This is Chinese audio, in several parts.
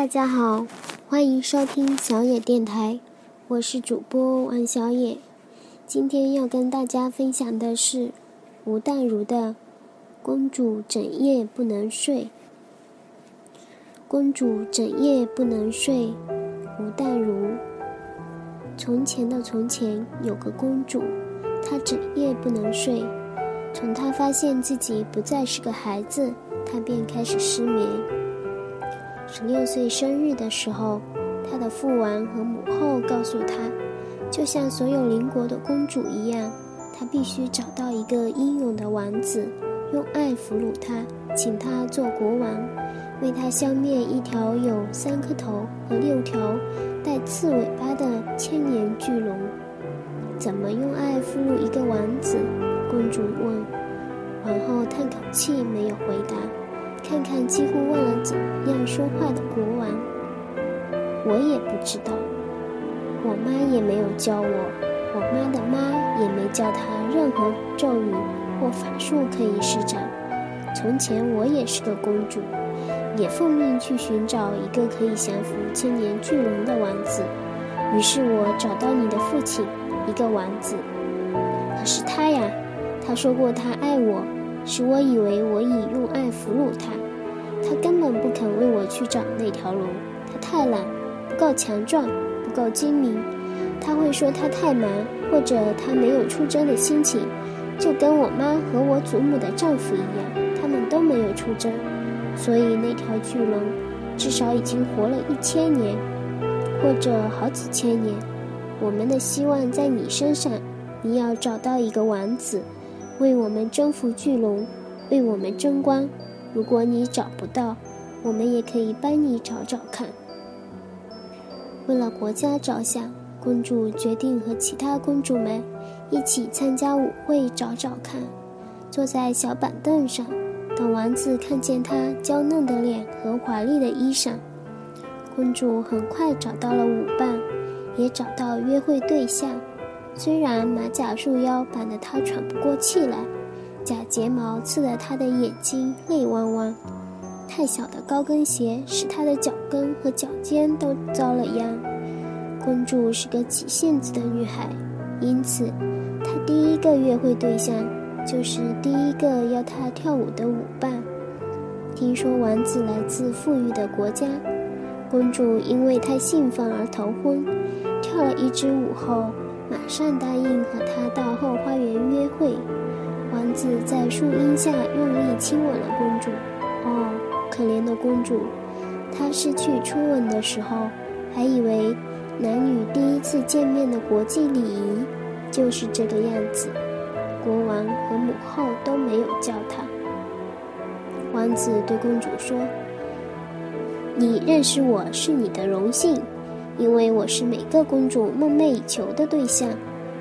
大家好，欢迎收听小野电台，我是主播王小野。今天要跟大家分享的是吴淡如的《公主整夜不能睡》。公主整夜不能睡，吴淡如。从前的从前，有个公主，她整夜不能睡。从她发现自己不再是个孩子，她便开始失眠。十六岁生日的时候，她的父王和母后告诉她，就像所有邻国的公主一样，她必须找到一个英勇的王子，用爱俘虏他，请他做国王，为他消灭一条有三颗头和六条带刺尾巴的千年巨龙。怎么用爱俘虏一个王子？公主问。皇后叹口气，没有回答。看看几乎忘了怎样说话的国王，我也不知道，我妈也没有教我，我妈的妈也没教她任何咒语或法术可以施展。从前我也是个公主，也奉命去寻找一个可以降服千年巨龙的王子。于是我找到你的父亲，一个王子。可是他呀，他说过他爱我。使我以为我已用爱俘虏他，他根本不肯为我去找那条龙。他太懒，不够强壮，不够精明。他会说他太忙，或者他没有出征的心情，就跟我妈和我祖母的丈夫一样，他们都没有出征。所以那条巨龙至少已经活了一千年，或者好几千年。我们的希望在你身上，你要找到一个王子。为我们征服巨龙，为我们争光。如果你找不到，我们也可以帮你找找看。为了国家着想，公主决定和其他公主们一起参加舞会，找找看。坐在小板凳上，等王子看见她娇嫩的脸和华丽的衣裳，公主很快找到了舞伴，也找到约会对象。虽然马甲束腰绑得她喘不过气来，假睫毛刺得她的眼睛泪汪汪，太小的高跟鞋使她的脚跟和脚尖都遭了殃。公主是个急性子的女孩，因此她第一个约会对象就是第一个要她跳舞的舞伴。听说王子来自富裕的国家，公主因为太兴奋而头昏，跳了一支舞后。马上答应和他到后花园约会。王子在树荫下用力亲吻了公主。哦，可怜的公主，她失去初吻的时候，还以为男女第一次见面的国际礼仪就是这个样子。国王和母后都没有叫她。王子对公主说：“你认识我是你的荣幸。”因为我是每个公主梦寐以求的对象，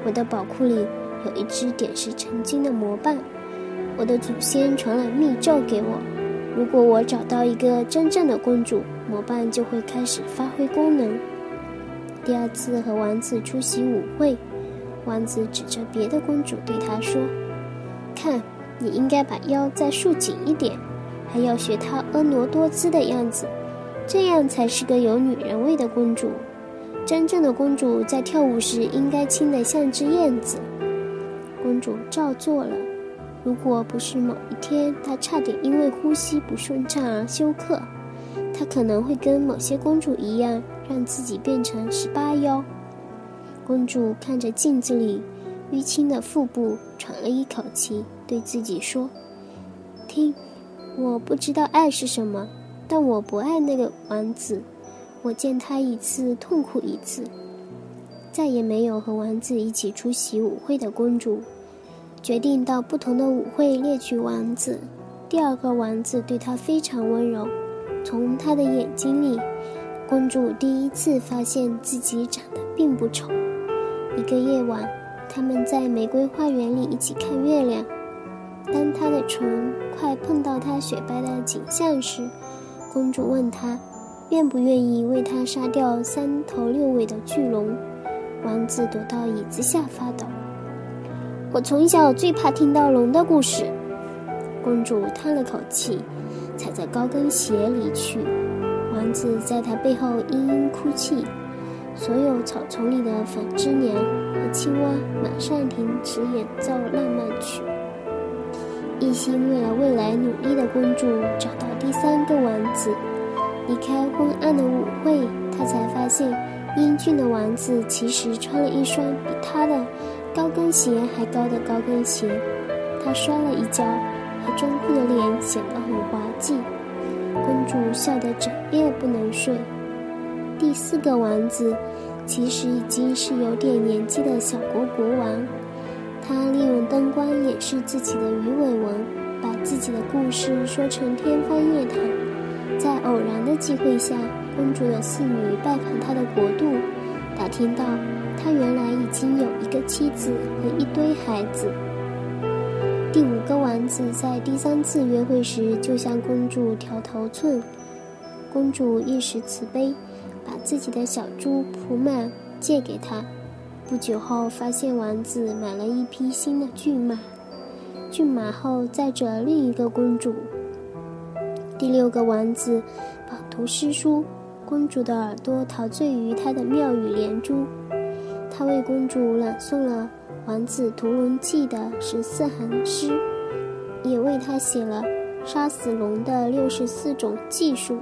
我的宝库里有一只点石成金的魔棒，我的祖先传了密咒给我，如果我找到一个真正的公主，魔棒就会开始发挥功能。第二次和王子出席舞会，王子指着别的公主对她说：“看，你应该把腰再束紧一点，还要学她婀娜多姿的样子，这样才是个有女人味的公主。”真正的公主在跳舞时应该轻得像只燕子。公主照做了。如果不是某一天她差点因为呼吸不顺畅而休克，她可能会跟某些公主一样，让自己变成十八妖。公主看着镜子里淤青的腹部，喘了一口气，对自己说：“听，我不知道爱是什么，但我不爱那个王子。”我见他一次，痛苦一次，再也没有和王子一起出席舞会的公主，决定到不同的舞会猎取王子。第二个王子对她非常温柔，从他的眼睛里，公主第一次发现自己长得并不丑。一个夜晚，他们在玫瑰花园里一起看月亮。当他的唇快碰到她雪白的颈项时，公主问他。愿不愿意为他杀掉三头六尾的巨龙？王子躲到椅子下发抖。我从小最怕听到龙的故事。公主叹了口气，踩在高跟鞋离去。王子在他背后嘤嘤哭泣。所有草丛里的纺织娘和青蛙马上停止演奏浪漫曲。一心为了未来努力的公主找到第三个王子，离开昏暗的舞会，她才发现英俊的王子其实穿了一双比她的高跟鞋还高的高跟鞋。他摔了一跤，还装酷的脸显得很滑稽。公主笑得整夜不能睡。第四个王子，其实已经是有点年纪的小国国王。他利用灯光掩饰自己的鱼尾纹，把自己的故事说成天方夜谭。在偶然的机会下，公主的侍女拜访他的国度，打听到他原来已经有一个妻子和一堆孩子。第五个王子在第三次约会时就向公主挑头寸，公主一时慈悲。把自己的小猪普马借给他。不久后，发现王子买了一匹新的骏马，骏马后载着另一个公主。第六个王子饱读诗书，公主的耳朵陶醉于他的妙语连珠。他为公主朗诵了《王子屠龙记》的十四行诗，也为她写了杀死龙的六十四种技术。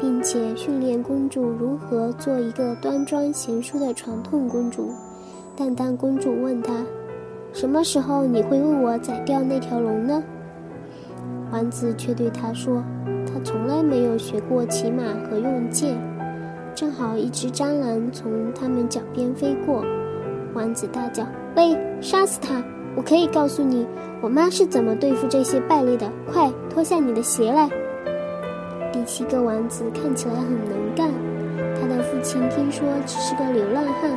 并且训练公主如何做一个端庄贤淑的传统公主。但当公主问他：“什么时候你会为我宰掉那条龙呢？”王子却对她说：“他从来没有学过骑马和用剑。”正好一只蟑螂从他们脚边飞过，王子大叫：“喂，杀死他！我可以告诉你，我妈是怎么对付这些败类的。快脱下你的鞋来！”第七个王子看起来很能干，他的父亲听说只是个流浪汉，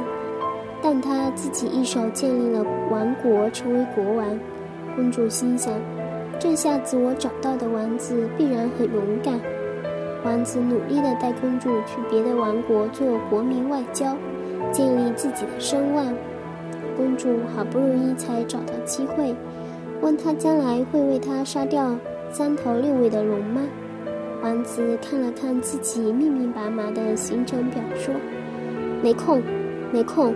但他自己一手建立了王国，成为国王。公主心想，这下子我找到的王子必然很勇敢。王子努力地带公主去别的王国做国民外交，建立自己的声望。公主好不容易才找到机会，问他将来会为他杀掉三头六尾的龙吗？王子看了看自己密密麻麻的行程表，说：“没空，没空，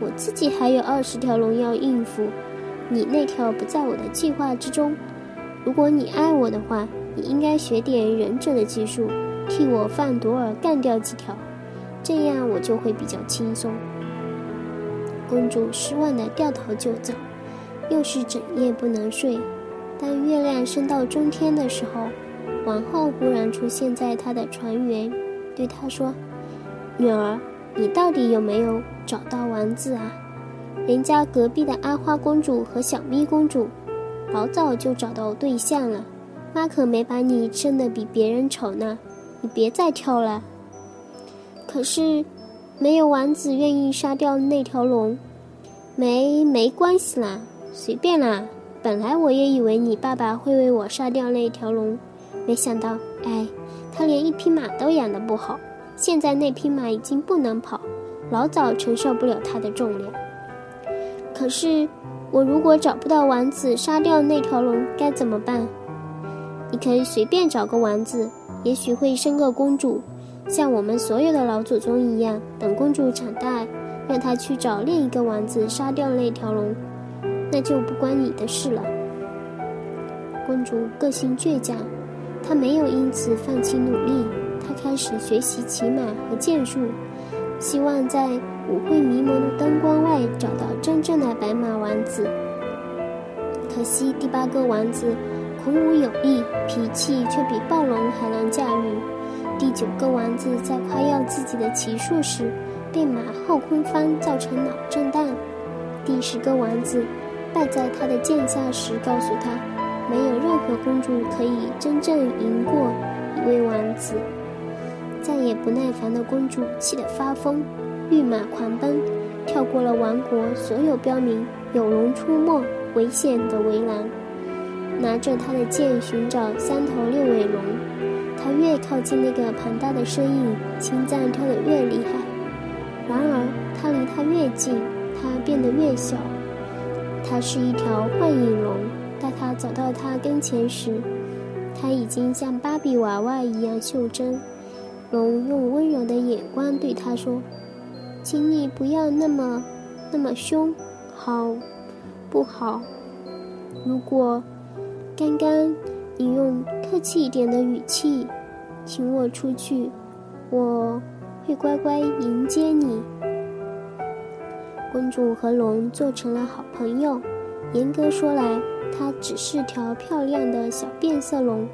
我自己还有二十条龙要应付，你那条不在我的计划之中。如果你爱我的话，你应该学点忍者的技术，替我范朵尔干掉几条，这样我就会比较轻松。”公主失望的掉头就走，又是整夜不能睡。当月亮升到中天的时候。王后忽然出现在他的船员，对他说：“女儿，你到底有没有找到王子啊？人家隔壁的阿花公主和小咪公主，老早就找到对象了。妈可没把你生得比别人丑呢，你别再挑了。可是，没有王子愿意杀掉那条龙。没没关系啦，随便啦。本来我也以为你爸爸会为我杀掉那条龙。”没想到，哎，他连一匹马都养得不好。现在那匹马已经不能跑，老早承受不了它的重量。可是，我如果找不到王子，杀掉那条龙该怎么办？你可以随便找个王子，也许会生个公主，像我们所有的老祖宗一样。等公主长大，让她去找另一个王子，杀掉那条龙，那就不关你的事了。公主个性倔强。他没有因此放弃努力，他开始学习骑马和剑术，希望在舞会迷蒙的灯光外找到真正的白马王子。可惜第八个王子孔武有力，脾气却比暴龙还难驾驭。第九个王子在夸耀自己的骑术时，被马后空翻，造成脑震荡。第十个王子败在他的剑下时，告诉他。没有任何公主可以真正赢过一位王子。再也不耐烦的公主气得发疯，御马狂奔，跳过了王国所有标明“有龙出没，危险”的围栏，拿着他的剑寻找三头六尾龙。他越靠近那个庞大的身影，心脏跳得越厉害。然而，他离他越近，他变得越小。他是一条幻影龙。待他走到他跟前时，他已经像芭比娃娃一样袖珍，龙用温柔的眼光对他说：“请你不要那么那么凶，好不好？如果刚刚你用客气一点的语气请我出去，我会乖乖迎接你。”公主和龙做成了好朋友。严格说来，它只是条漂亮的小变色龙，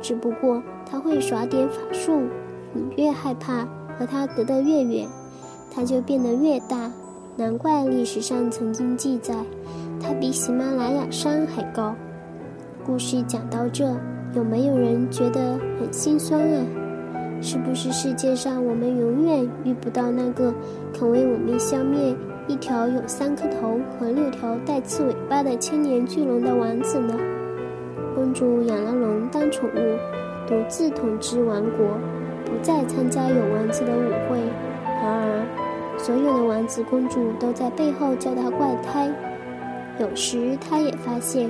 只不过它会耍点法术。你越害怕和它隔得越远，它就变得越大。难怪历史上曾经记载，它比喜马拉雅山还高。故事讲到这，有没有人觉得很心酸啊？是不是世界上我们永远遇不到那个肯为我们消灭？一条有三颗头和六条带刺尾巴的千年巨龙的王子呢？公主养了龙当宠物，独自统治王国，不再参加有王子的舞会。然而，所有的王子公主都在背后叫她怪胎。有时，她也发现，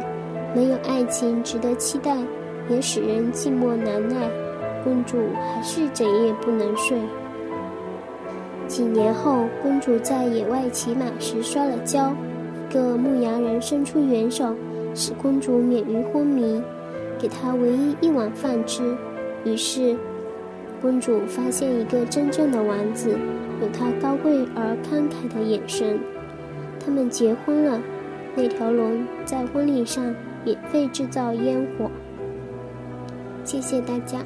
没有爱情值得期待，也使人寂寞难耐。公主还是整夜不能睡。几年后，公主在野外骑马时摔了跤，一个牧羊人伸出援手，使公主免于昏迷，给她唯一一碗饭吃。于是，公主发现一个真正的王子，有他高贵而慷慨的眼神。他们结婚了，那条龙在婚礼上免费制造烟火。谢谢大家。